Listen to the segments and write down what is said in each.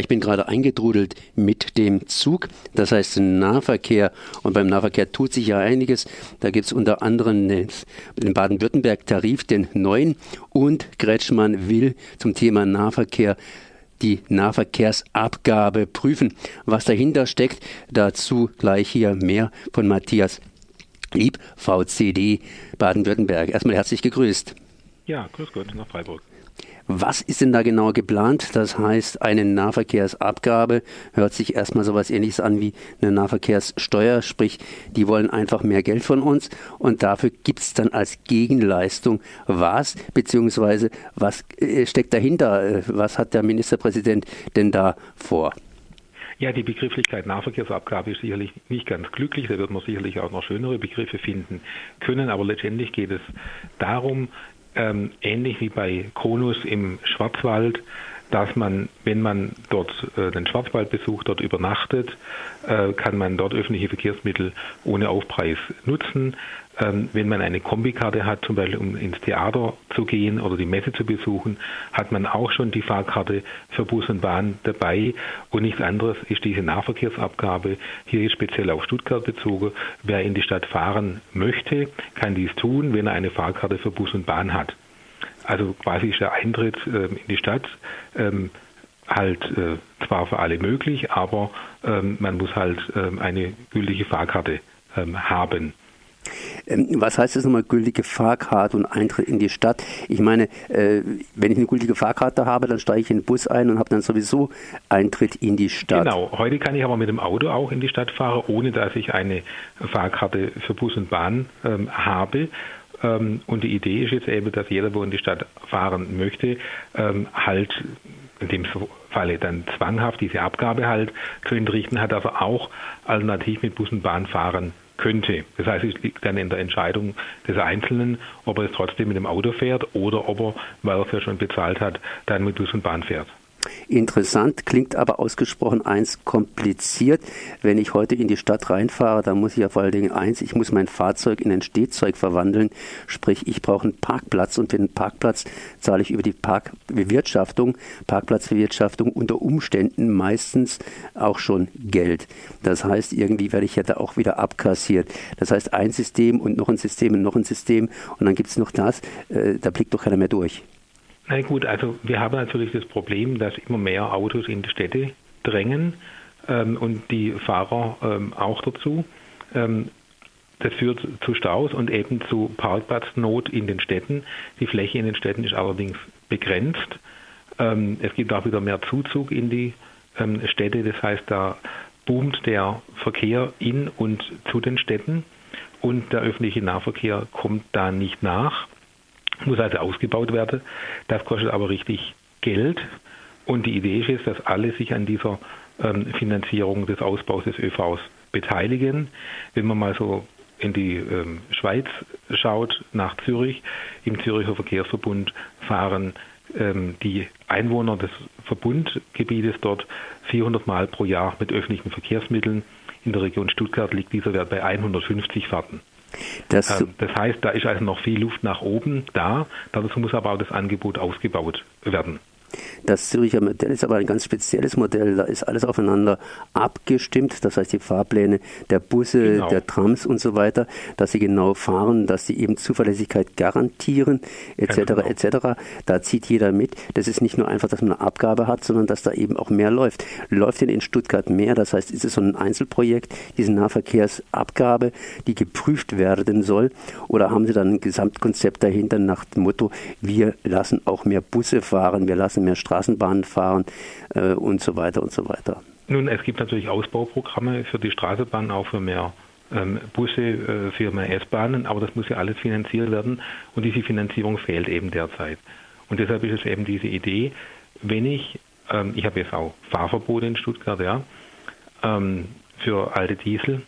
Ich bin gerade eingetrudelt mit dem Zug, das heißt Nahverkehr. Und beim Nahverkehr tut sich ja einiges. Da gibt es unter anderem den Baden-Württemberg-Tarif, den neuen. Und Gretschmann will zum Thema Nahverkehr die Nahverkehrsabgabe prüfen. Was dahinter steckt, dazu gleich hier mehr von Matthias Lieb, VCD Baden-Württemberg. Erstmal herzlich gegrüßt. Ja, grüß Gott nach Freiburg. Was ist denn da genau geplant? Das heißt, eine Nahverkehrsabgabe hört sich erstmal so etwas ähnliches an wie eine Nahverkehrssteuer, sprich, die wollen einfach mehr Geld von uns und dafür gibt es dann als Gegenleistung was, beziehungsweise was äh, steckt dahinter? Äh, was hat der Ministerpräsident denn da vor? Ja, die Begrifflichkeit Nahverkehrsabgabe ist sicherlich nicht ganz glücklich. Da wird man sicherlich auch noch schönere Begriffe finden können. Aber letztendlich geht es darum, ähm, ähnlich wie bei Konus im Schwarzwald, dass man, wenn man dort äh, den Schwarzwald besucht, dort übernachtet, äh, kann man dort öffentliche Verkehrsmittel ohne Aufpreis nutzen. Ähm, wenn man eine Kombikarte hat, zum Beispiel um ins Theater zu gehen oder die Messe zu besuchen, hat man auch schon die Fahrkarte für Bus und Bahn dabei. Und nichts anderes ist diese Nahverkehrsabgabe. Hier ist speziell auf Stuttgart bezogen. Wer in die Stadt fahren möchte, kann dies tun, wenn er eine Fahrkarte für Bus und Bahn hat. Also quasi ist der Eintritt äh, in die Stadt ähm, halt äh, zwar für alle möglich, aber ähm, man muss halt ähm, eine gültige Fahrkarte ähm, haben. Ähm, was heißt das nochmal gültige Fahrkarte und Eintritt in die Stadt? Ich meine, äh, wenn ich eine gültige Fahrkarte habe, dann steige ich in den Bus ein und habe dann sowieso Eintritt in die Stadt. Genau, heute kann ich aber mit dem Auto auch in die Stadt fahren, ohne dass ich eine Fahrkarte für Bus und Bahn ähm, habe. Ähm, und die Idee ist jetzt eben, dass jeder, wo in die Stadt fahren möchte, ähm, halt in dem Falle dann zwanghaft diese Abgabe halt zu entrichten hat, dass er auch alternativ mit Bus und Bahn fahren könnte. Das heißt, es liegt dann in der Entscheidung des Einzelnen, ob er es trotzdem mit dem Auto fährt oder ob er, weil er es ja schon bezahlt hat, dann mit Bus und Bahn fährt. Interessant, klingt aber ausgesprochen eins kompliziert. Wenn ich heute in die Stadt reinfahre, dann muss ich ja vor allen Dingen eins, ich muss mein Fahrzeug in ein Stehzeug verwandeln. Sprich, ich brauche einen Parkplatz und für den Parkplatz zahle ich über die Parkbewirtschaftung, Parkplatzbewirtschaftung unter Umständen meistens auch schon Geld. Das heißt, irgendwie werde ich ja da auch wieder abkassiert. Das heißt, ein System und noch ein System und noch ein System und dann gibt es noch das, äh, da blickt doch keiner mehr durch. Na gut, also wir haben natürlich das Problem, dass immer mehr Autos in die Städte drängen ähm, und die Fahrer ähm, auch dazu. Ähm, das führt zu Staus und eben zu Parkplatznot in den Städten. Die Fläche in den Städten ist allerdings begrenzt. Ähm, es gibt auch wieder mehr Zuzug in die ähm, Städte. Das heißt, da boomt der Verkehr in und zu den Städten und der öffentliche Nahverkehr kommt da nicht nach muss also ausgebaut werden. Das kostet aber richtig Geld. Und die Idee ist dass alle sich an dieser ähm, Finanzierung des Ausbaus des ÖVs beteiligen. Wenn man mal so in die ähm, Schweiz schaut, nach Zürich, im Züricher Verkehrsverbund fahren ähm, die Einwohner des Verbundgebietes dort 400 Mal pro Jahr mit öffentlichen Verkehrsmitteln. In der Region Stuttgart liegt dieser Wert bei 150 Fahrten. Das, ähm, das heißt, da ist also noch viel Luft nach oben da. Dazu muss aber auch das Angebot ausgebaut werden. Das Züricher Modell ist aber ein ganz spezielles Modell. Da ist alles aufeinander abgestimmt. Das heißt, die Fahrpläne der Busse, genau. der Trams und so weiter, dass sie genau fahren, dass sie eben Zuverlässigkeit garantieren, etc. Ja, genau. etc. Da zieht jeder mit. Das ist nicht nur einfach, dass man eine Abgabe hat, sondern dass da eben auch mehr läuft. Läuft denn in Stuttgart mehr? Das heißt, ist es so ein Einzelprojekt, diese Nahverkehrsabgabe, die geprüft werden soll? Oder haben Sie dann ein Gesamtkonzept dahinter nach dem Motto, wir lassen auch mehr Busse fahren, wir lassen mehr Straßenbahnen fahren äh, und so weiter und so weiter. Nun, es gibt natürlich Ausbauprogramme für die Straßenbahn, auch für mehr ähm, Busse, äh, für mehr S-Bahnen, aber das muss ja alles finanziert werden und diese Finanzierung fehlt eben derzeit. Und deshalb ist es eben diese Idee, wenn ich, ähm, ich habe jetzt auch Fahrverbote in Stuttgart, ja, ähm, für alte Diesel,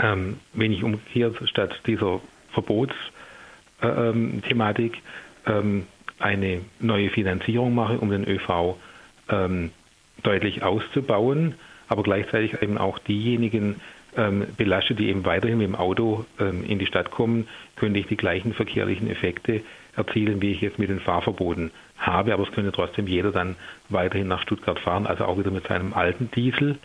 ähm, wenn ich umgekehrt statt dieser Verbotsthematik äh, ähm, eine neue Finanzierung mache, um den ÖV ähm, deutlich auszubauen, aber gleichzeitig eben auch diejenigen ähm, belastet, die eben weiterhin mit dem Auto ähm, in die Stadt kommen, könnte ich die gleichen verkehrlichen Effekte erzielen, wie ich jetzt mit den Fahrverboten habe. Aber es könnte trotzdem jeder dann weiterhin nach Stuttgart fahren, also auch wieder mit seinem alten Diesel.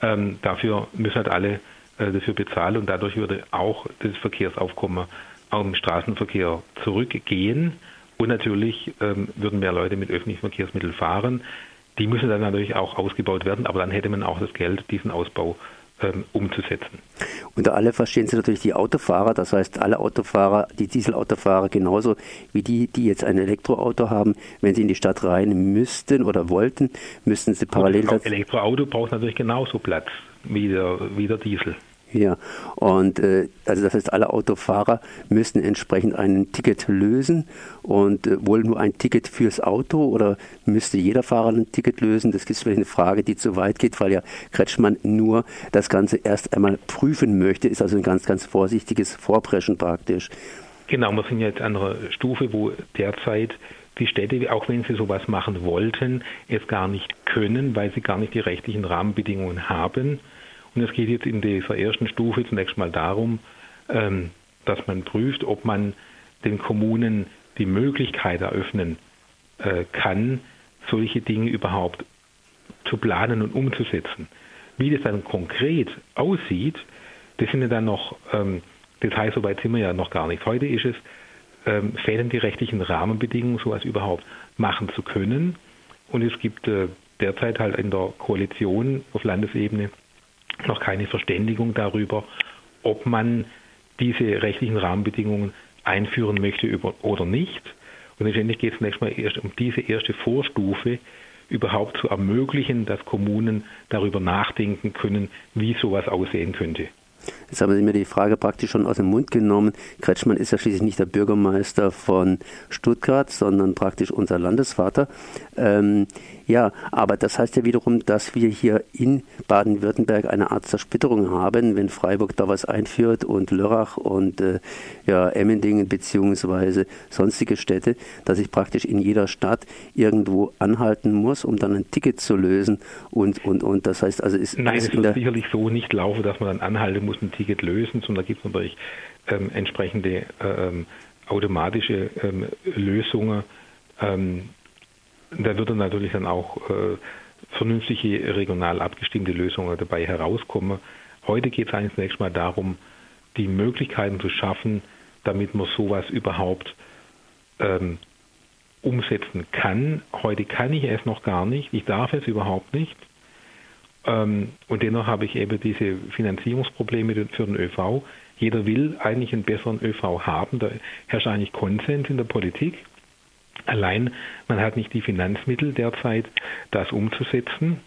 Ähm, dafür müssen halt alle äh, dafür bezahlen und dadurch würde auch das Verkehrsaufkommen auch im Straßenverkehr zurückgehen. Und natürlich ähm, würden mehr Leute mit öffentlichen Verkehrsmitteln fahren. Die müssen dann natürlich auch ausgebaut werden, aber dann hätte man auch das Geld, diesen Ausbau ähm, umzusetzen. Unter alle verstehen Sie natürlich die Autofahrer, das heißt alle Autofahrer, die Dieselautofahrer genauso wie die, die jetzt ein Elektroauto haben, wenn sie in die Stadt rein müssten oder wollten, müssten sie parallel. Das Elektroauto braucht natürlich genauso Platz wie der, wie der Diesel. Ja, und äh, also das heißt, alle Autofahrer müssen entsprechend ein Ticket lösen und äh, wohl nur ein Ticket fürs Auto oder müsste jeder Fahrer ein Ticket lösen? Das ist vielleicht eine Frage, die zu weit geht, weil ja Kretschmann nur das Ganze erst einmal prüfen möchte, ist also ein ganz, ganz vorsichtiges Vorpreschen praktisch. Genau, wir sind jetzt an einer Stufe, wo derzeit die Städte, auch wenn sie sowas machen wollten, es gar nicht können, weil sie gar nicht die rechtlichen Rahmenbedingungen haben. Und es geht jetzt in dieser ersten Stufe zunächst mal darum, ähm, dass man prüft, ob man den Kommunen die Möglichkeit eröffnen äh, kann, solche Dinge überhaupt zu planen und umzusetzen. Wie das dann konkret aussieht, das sind ja dann noch ähm, Details, soweit sind wir ja noch gar nicht. Heute ist es, ähm, fehlen die rechtlichen Rahmenbedingungen, sowas überhaupt machen zu können. Und es gibt äh, derzeit halt in der Koalition auf Landesebene noch keine Verständigung darüber, ob man diese rechtlichen Rahmenbedingungen einführen möchte oder nicht. Und letztendlich geht es zunächst mal erst um diese erste Vorstufe, überhaupt zu ermöglichen, dass Kommunen darüber nachdenken können, wie sowas aussehen könnte. Jetzt haben Sie mir die Frage praktisch schon aus dem Mund genommen. Kretschmann ist ja schließlich nicht der Bürgermeister von Stuttgart, sondern praktisch unser Landesvater. Ähm, ja, aber das heißt ja wiederum, dass wir hier in Baden-Württemberg eine Art Zersplitterung haben, wenn Freiburg da was einführt und Lörrach und äh, ja, Emmendingen beziehungsweise sonstige Städte, dass ich praktisch in jeder Stadt irgendwo anhalten muss, um dann ein Ticket zu lösen und und und das heißt also ist Nein, es wird sicherlich so nicht laufen, dass man dann anhalten muss, ein Ticket lösen, sondern da gibt es natürlich ähm, entsprechende ähm, automatische ähm, Lösungen. Ähm, da würde natürlich dann auch äh, vernünftige, regional abgestimmte Lösungen dabei herauskommen. Heute geht es eigentlich zunächst mal darum, die Möglichkeiten zu schaffen, damit man sowas überhaupt ähm, umsetzen kann. Heute kann ich es noch gar nicht, ich darf es überhaupt nicht. Ähm, und dennoch habe ich eben diese Finanzierungsprobleme für den ÖV. Jeder will eigentlich einen besseren ÖV haben. Da herrscht eigentlich Konsens in der Politik. Allein man hat nicht die Finanzmittel derzeit, das umzusetzen.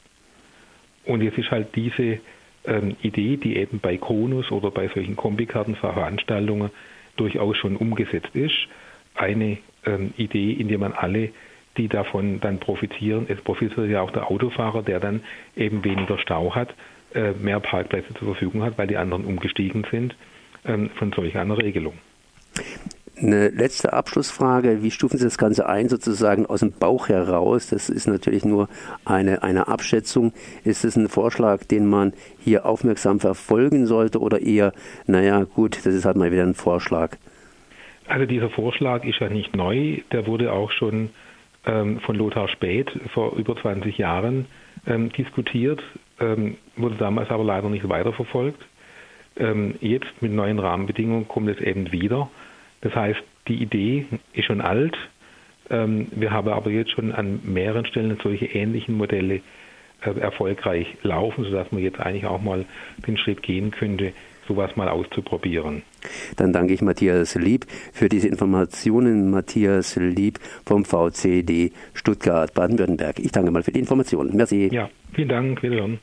Und jetzt ist halt diese ähm, Idee, die eben bei Konus oder bei solchen Kombikartenveranstaltungen durchaus schon umgesetzt ist, eine ähm, Idee, in der man alle, die davon dann profitieren, es profitiert ja auch der Autofahrer, der dann eben weniger Stau hat, äh, mehr Parkplätze zur Verfügung hat, weil die anderen umgestiegen sind ähm, von solch einer Regelung. Eine letzte Abschlussfrage. Wie stufen Sie das Ganze ein, sozusagen aus dem Bauch heraus? Das ist natürlich nur eine, eine Abschätzung. Ist es ein Vorschlag, den man hier aufmerksam verfolgen sollte oder eher, naja, gut, das ist halt mal wieder ein Vorschlag? Also dieser Vorschlag ist ja nicht neu. Der wurde auch schon von Lothar Späth vor über 20 Jahren ähm, diskutiert, ähm, wurde damals aber leider nicht weiterverfolgt. Ähm, jetzt mit neuen Rahmenbedingungen kommt es eben wieder. Das heißt, die Idee ist schon alt. Ähm, wir haben aber jetzt schon an mehreren Stellen solche ähnlichen Modelle äh, erfolgreich laufen, sodass man jetzt eigentlich auch mal den Schritt gehen könnte, sowas mal auszuprobieren. Dann danke ich Matthias Lieb für diese Informationen. Matthias Lieb vom VCD Stuttgart Baden-Württemberg. Ich danke mal für die Informationen. Merci. Ja, vielen Dank. Wiederhören.